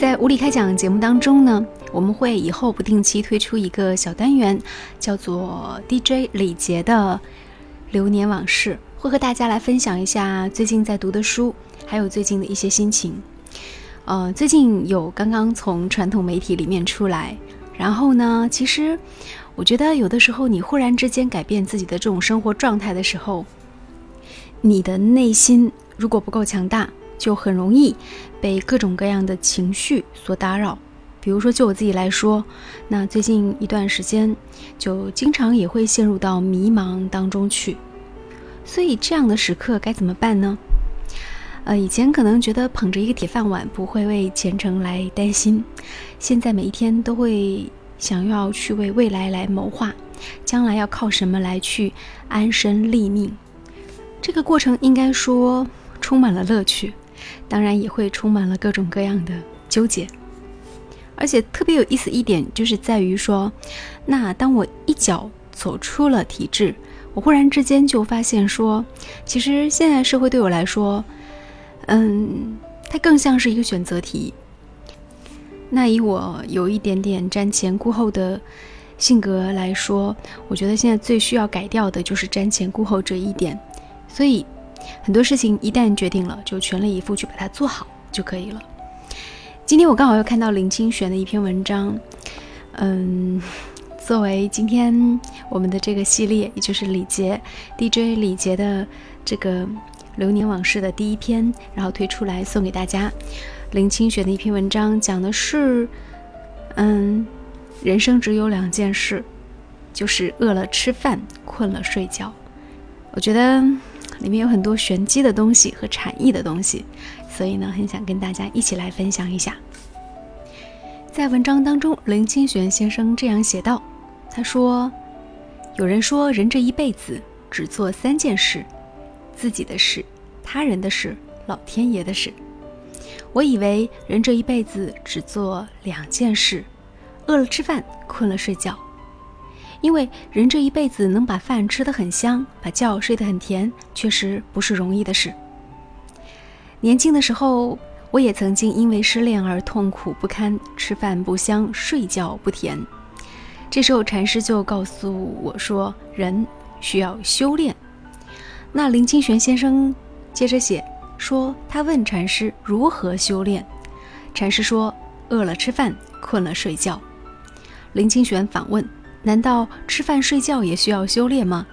在无理开讲节目当中呢，我们会以后不定期推出一个小单元，叫做 DJ 李杰的流年往事，会和大家来分享一下最近在读的书，还有最近的一些心情。呃，最近有刚刚从传统媒体里面出来，然后呢，其实我觉得有的时候你忽然之间改变自己的这种生活状态的时候，你的内心如果不够强大。就很容易被各种各样的情绪所打扰，比如说就我自己来说，那最近一段时间就经常也会陷入到迷茫当中去。所以这样的时刻该怎么办呢？呃，以前可能觉得捧着一个铁饭碗不会为前程来担心，现在每一天都会想要去为未来来谋划，将来要靠什么来去安身立命？这个过程应该说充满了乐趣。当然也会充满了各种各样的纠结，而且特别有意思一点就是在于说，那当我一脚走出了体制，我忽然之间就发现说，其实现在社会对我来说，嗯，它更像是一个选择题。那以我有一点点瞻前顾后的性格来说，我觉得现在最需要改掉的就是瞻前顾后这一点，所以。很多事情一旦决定了，就全力以赴去把它做好就可以了。今天我刚好又看到林清玄的一篇文章，嗯，作为今天我们的这个系列，也就是李杰 DJ 李杰的这个流年往事的第一篇，然后推出来送给大家。林清玄的一篇文章讲的是，嗯，人生只有两件事，就是饿了吃饭，困了睡觉。我觉得。里面有很多玄机的东西和禅意的东西，所以呢，很想跟大家一起来分享一下。在文章当中，林清玄先生这样写道：“他说，有人说人这一辈子只做三件事：自己的事、他人的事、老天爷的事。我以为人这一辈子只做两件事：饿了吃饭，困了睡觉。”因为人这一辈子能把饭吃得很香，把觉睡得很甜，确实不是容易的事。年轻的时候，我也曾经因为失恋而痛苦不堪，吃饭不香，睡觉不甜。这时候禅师就告诉我说：“人需要修炼。”那林清玄先生接着写说：“他问禅师如何修炼，禅师说：饿了吃饭，困了睡觉。”林清玄反问。难道吃饭睡觉也需要修炼吗？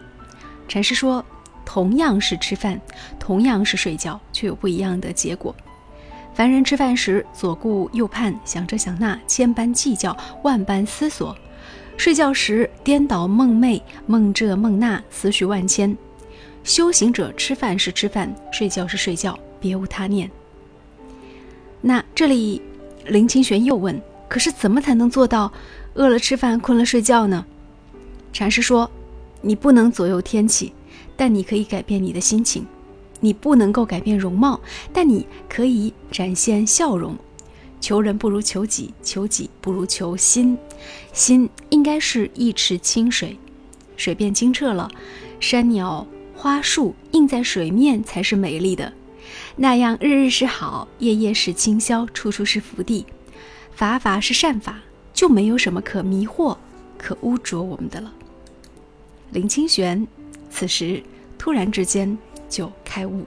禅师说，同样是吃饭，同样是睡觉，却有不一样的结果。凡人吃饭时左顾右盼，想这想那，千般计较，万般思索；睡觉时颠倒梦寐，梦这梦那，思绪万千。修行者吃饭是吃饭，睡觉是睡觉，别无他念。那这里林清玄又问：可是怎么才能做到？饿了吃饭，困了睡觉呢。禅师说：“你不能左右天气，但你可以改变你的心情；你不能够改变容貌，但你可以展现笑容。求人不如求己，求己不如求心。心应该是一池清水，水变清澈了，山鸟花树映在水面才是美丽的。那样日日是好，夜夜是清宵，处处是福地。法法是善法。”就没有什么可迷惑、可污浊我们的了。林清玄此时突然之间就开悟。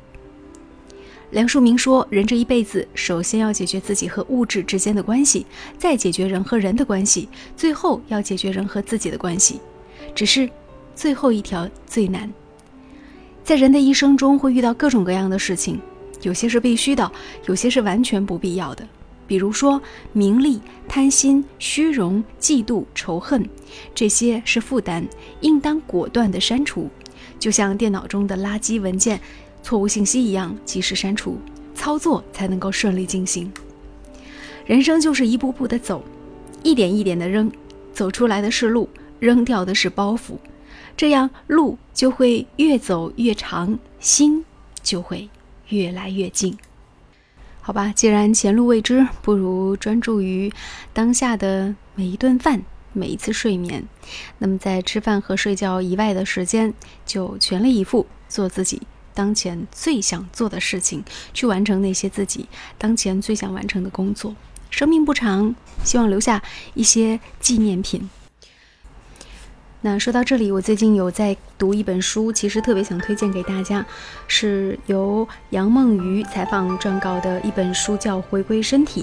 梁漱溟说：“人这一辈子，首先要解决自己和物质之间的关系，再解决人和人的关系，最后要解决人和自己的关系。只是最后一条最难。在人的一生中，会遇到各种各样的事情，有些是必须的，有些是完全不必要的。”比如说，名利、贪心、虚荣、嫉妒、仇恨，这些是负担，应当果断的删除，就像电脑中的垃圾文件、错误信息一样，及时删除，操作才能够顺利进行。人生就是一步步的走，一点一点的扔，走出来的是路，扔掉的是包袱，这样路就会越走越长，心就会越来越近。好吧，既然前路未知，不如专注于当下的每一顿饭、每一次睡眠。那么，在吃饭和睡觉以外的时间，就全力以赴做自己当前最想做的事情，去完成那些自己当前最想完成的工作。生命不长，希望留下一些纪念品。那说到这里，我最近有在读一本书，其实特别想推荐给大家，是由杨梦瑜采访撰稿的一本书，叫《回归身体》。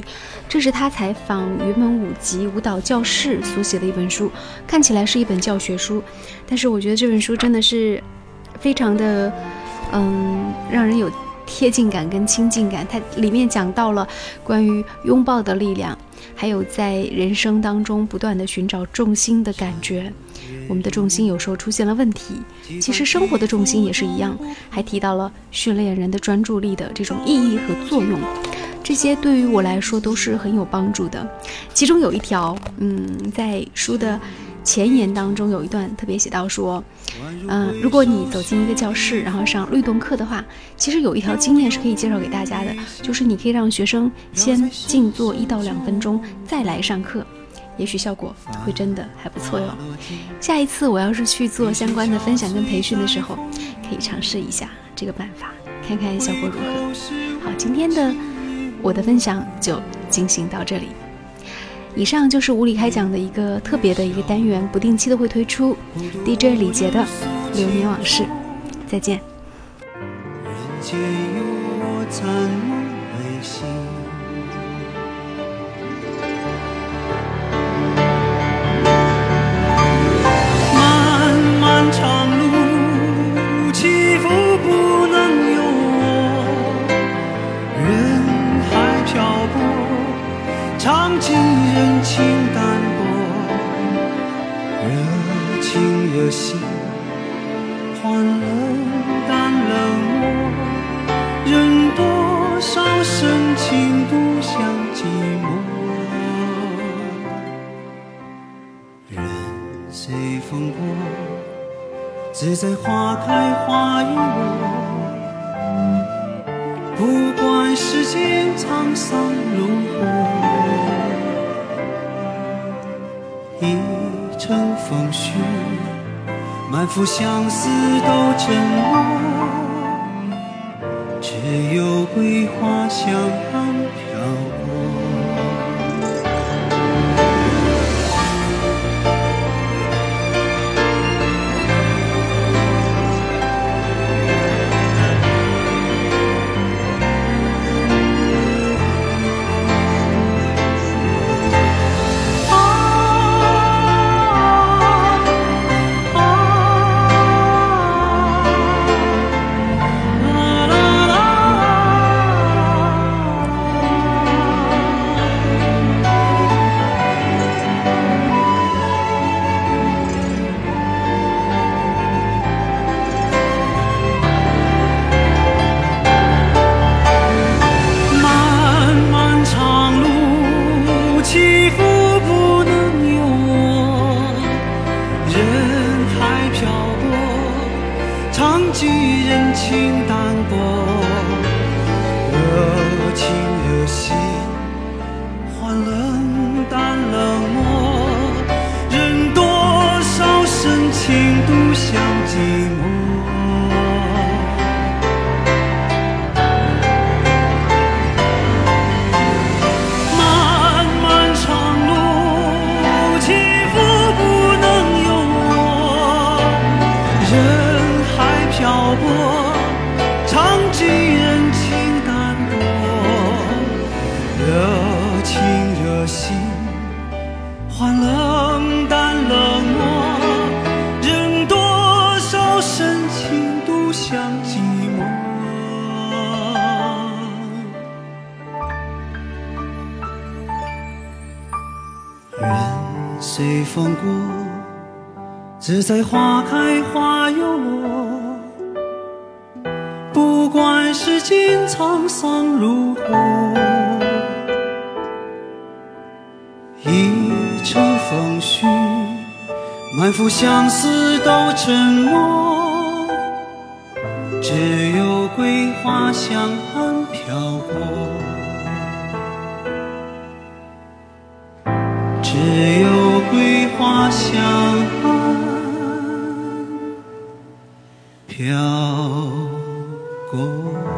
这是他采访云门舞集舞蹈教室所写的一本书，看起来是一本教学书，但是我觉得这本书真的是非常的，嗯，让人有贴近感跟亲近感。它里面讲到了关于拥抱的力量，还有在人生当中不断的寻找重心的感觉。我们的重心有时候出现了问题，其实生活的重心也是一样。还提到了训练人的专注力的这种意义和作用，这些对于我来说都是很有帮助的。其中有一条，嗯，在书的前言当中有一段特别写到说，嗯，如果你走进一个教室，然后上律动课的话，其实有一条经验是可以介绍给大家的，就是你可以让学生先静坐一到两分钟，再来上课。也许效果会真的还不错哟。下一次我要是去做相关的分享跟培训的时候，可以尝试一下这个办法，看看效果如何。好，今天的我的分享就进行到这里。以上就是无理开讲的一个特别的一个单元，不定期的会推出 DJ 李杰的流年往事。再见。人间有我风过自在花开花已落，不管世间沧桑如何，一程风絮，满腹相思都沉默，只有桂花香飘。随风过，只在花开花又落。不管世间沧桑如何，一城风絮，满腹相思都沉默。只有桂花香暗飘过。只有。花香飘过。